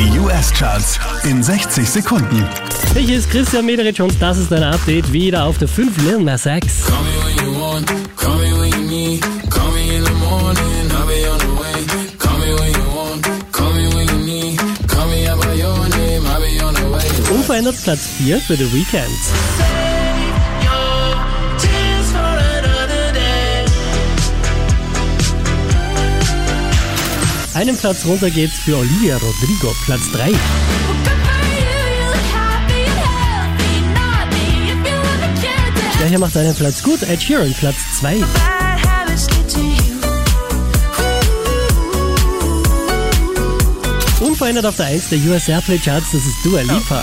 Die US-Charts in 60 Sekunden. Ich ist Christian Mederich und das ist ein Update wieder auf der 5 Lil Nas X. Call me when you want, call Einen Platz runter geht's für Olivia Rodrigo, Platz 3. Der hier macht einen Platz gut, Ed Sheeran, Platz 2. Unverändert auf der 1 der US Airplay Charts, das ist Dua Lipa.